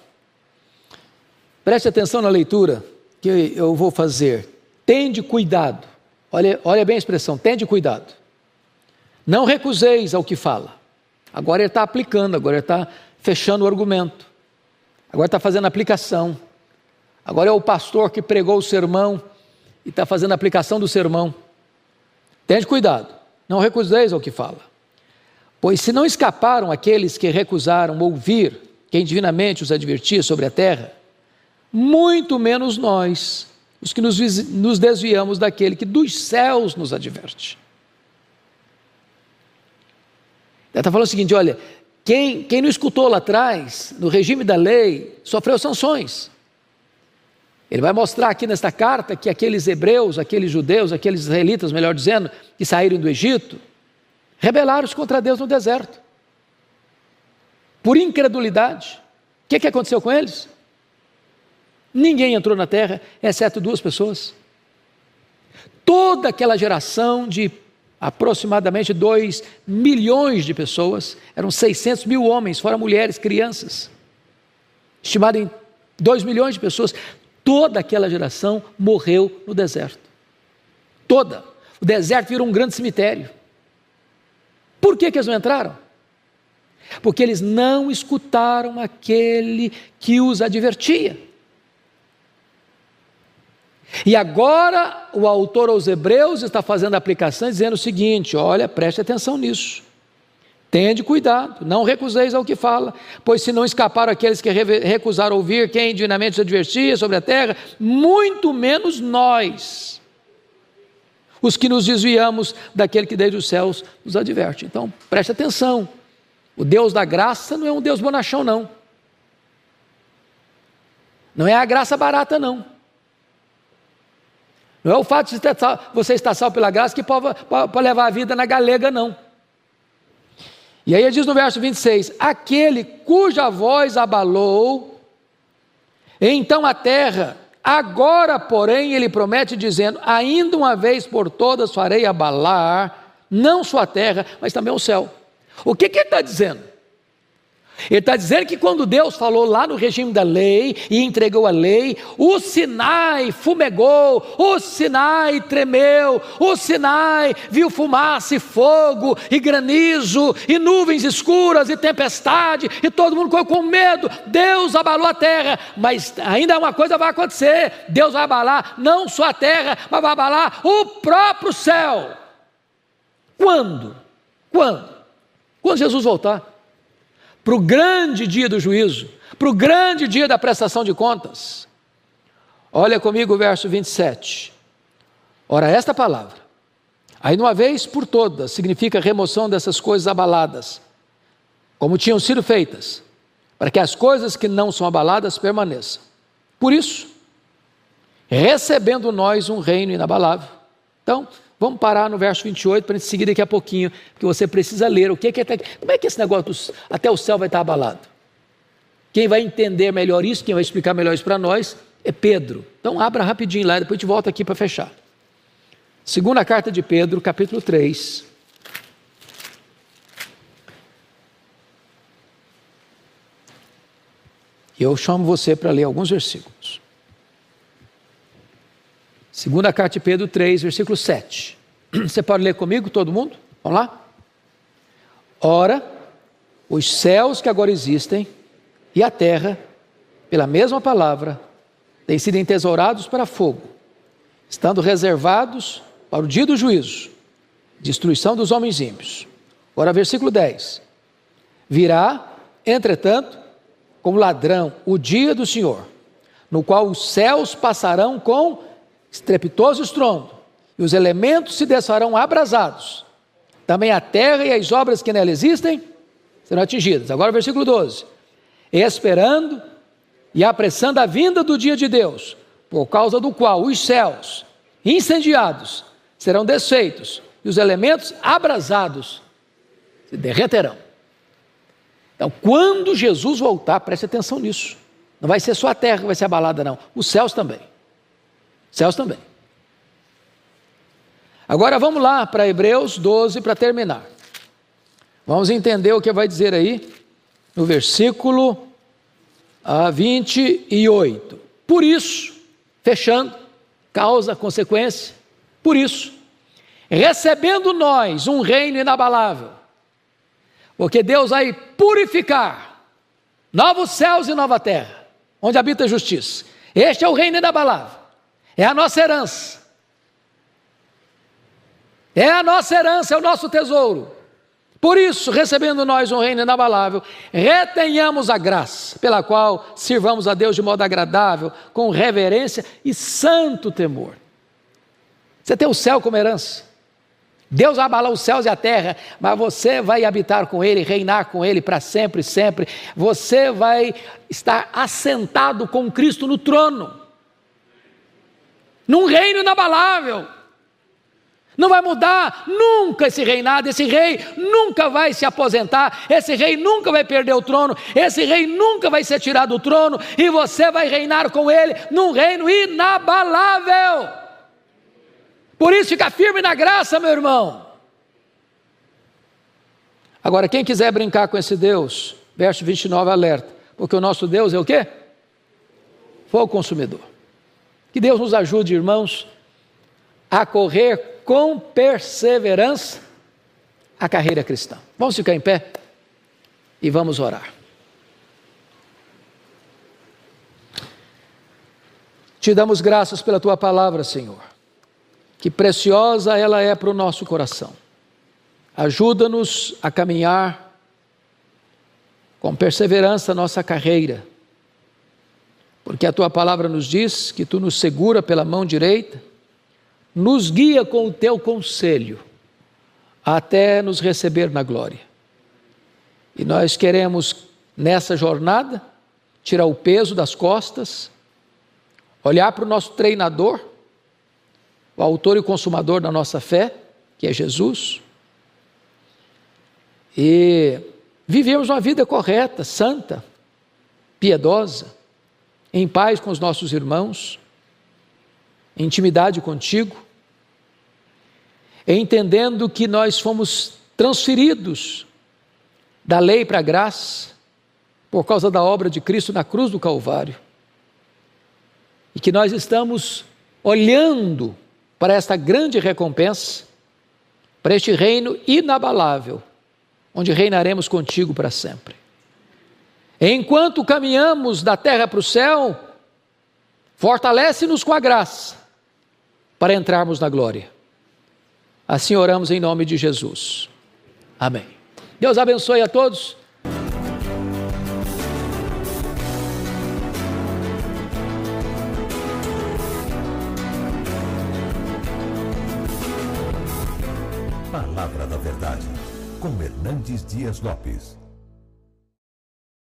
Preste atenção na leitura que eu vou fazer. Tende cuidado. Olha, olha bem a expressão, tende cuidado. Não recuseis ao que fala. Agora ele está aplicando, agora ele está fechando o argumento. Agora está fazendo aplicação. Agora é o pastor que pregou o sermão e está fazendo a aplicação do sermão. Tende cuidado. Não recuseis ao que fala. Pois se não escaparam aqueles que recusaram ouvir quem divinamente os advertia sobre a terra, muito menos nós, os que nos, nos desviamos daquele que dos céus nos adverte. Ele está falando o seguinte: olha, quem, quem não escutou lá atrás, no regime da lei, sofreu sanções. Ele vai mostrar aqui nesta carta que aqueles hebreus, aqueles judeus, aqueles israelitas, melhor dizendo, que saíram do Egito, rebelaram-se contra Deus no deserto. Por incredulidade. O que, que aconteceu com eles? Ninguém entrou na terra, exceto duas pessoas. Toda aquela geração de aproximadamente 2 milhões de pessoas, eram 600 mil homens, fora mulheres, crianças, estimado em 2 milhões de pessoas, Toda aquela geração morreu no deserto. Toda. O deserto virou um grande cemitério. Por que, que eles não entraram? Porque eles não escutaram aquele que os advertia. E agora o autor aos Hebreus está fazendo a aplicação dizendo o seguinte: olha, preste atenção nisso. Tende cuidado, não recuseis ao que fala, pois se não escaparam aqueles que recusaram ouvir quem divinamente se advertia sobre a terra, muito menos nós, os que nos desviamos daquele que desde os céus nos adverte. Então, preste atenção, o Deus da graça não é um Deus bonachão, não. Não é a graça barata, não. Não é o fato de você estar salvo pela graça que pode levar a vida na galega, não. E aí ele diz no verso 26: Aquele cuja voz abalou, então a terra, agora, porém, ele promete, dizendo: Ainda uma vez por todas farei abalar, não só a terra, mas também o céu. O que, que ele está dizendo? Ele está dizendo que quando Deus falou lá no regime da lei e entregou a lei, o Sinai fumegou, o Sinai tremeu, o Sinai viu fumaça e fogo e granizo e nuvens escuras e tempestade e todo mundo ficou com medo. Deus abalou a terra, mas ainda uma coisa vai acontecer: Deus vai abalar não só a terra, mas vai abalar o próprio céu. Quando? Quando? Quando Jesus voltar para o grande dia do juízo, para o grande dia da prestação de contas. Olha comigo o verso 27. Ora, esta palavra, aí de uma vez por todas, significa remoção dessas coisas abaladas, como tinham sido feitas, para que as coisas que não são abaladas permaneçam. Por isso, recebendo nós um reino inabalável. Então, Vamos parar no verso 28 para a gente seguir daqui a pouquinho, porque você precisa ler o que é, que é como é que esse negócio até o céu vai estar abalado. Quem vai entender melhor isso, quem vai explicar melhor isso para nós, é Pedro. Então abra rapidinho lá, depois a gente volta aqui para fechar. Segunda carta de Pedro, capítulo 3. Eu chamo você para ler alguns versículos. Segunda carta de Pedro 3, versículo 7. Você pode ler comigo, todo mundo? Vamos lá? Ora, os céus que agora existem e a terra, pela mesma palavra, têm sido entesourados para fogo, estando reservados para o dia do juízo, destruição dos homens ímpios. Ora, versículo 10: Virá, entretanto, como ladrão o dia do Senhor, no qual os céus passarão com estrepitoso estrondo, e os elementos se desfarão abrasados. Também a terra e as obras que nela existem serão atingidas. Agora, versículo 12: Esperando e apressando a vinda do dia de Deus, por causa do qual os céus incendiados serão desfeitos e os elementos abrasados se derreterão. Então, quando Jesus voltar, preste atenção nisso. Não vai ser só a terra que vai ser abalada, não. Os céus também. Céus também. Agora vamos lá para Hebreus 12 para terminar. Vamos entender o que vai dizer aí no versículo 28. Ah, por isso, fechando, causa, consequência, por isso, recebendo nós um reino inabalável, porque Deus vai purificar novos céus e nova terra, onde habita a justiça. Este é o reino inabalável. É a nossa herança. É a nossa herança, é o nosso tesouro. Por isso, recebendo nós um reino inabalável, retenhamos a graça, pela qual sirvamos a Deus de modo agradável, com reverência e santo temor. Você tem o céu como herança. Deus vai abalar os céus e a terra, mas você vai habitar com Ele, reinar com Ele para sempre e sempre. Você vai estar assentado com Cristo no trono num reino inabalável. Não vai mudar nunca esse reinado, esse rei nunca vai se aposentar, esse rei nunca vai perder o trono, esse rei nunca vai ser tirado do trono, e você vai reinar com ele num reino inabalável. Por isso, fica firme na graça, meu irmão. Agora, quem quiser brincar com esse Deus, verso 29 alerta, porque o nosso Deus é o quê? Fogo consumidor. Que Deus nos ajude, irmãos, a correr com perseverança a carreira cristã. Vamos ficar em pé e vamos orar. Te damos graças pela tua palavra, Senhor. Que preciosa ela é para o nosso coração. Ajuda-nos a caminhar com perseverança nossa carreira porque a tua palavra nos diz que tu nos segura pela mão direita, nos guia com o teu conselho, até nos receber na glória. E nós queremos, nessa jornada, tirar o peso das costas, olhar para o nosso treinador, o autor e consumador da nossa fé, que é Jesus, e vivermos uma vida correta, santa, piedosa, em paz com os nossos irmãos, em intimidade contigo, entendendo que nós fomos transferidos da lei para a graça, por causa da obra de Cristo na cruz do Calvário. E que nós estamos olhando para esta grande recompensa, para este reino inabalável, onde reinaremos contigo para sempre. Enquanto caminhamos da terra para o céu, fortalece-nos com a graça para entrarmos na glória. Assim oramos em nome de Jesus. Amém. Deus abençoe a todos. Palavra da Verdade, com Hernandes Dias Lopes.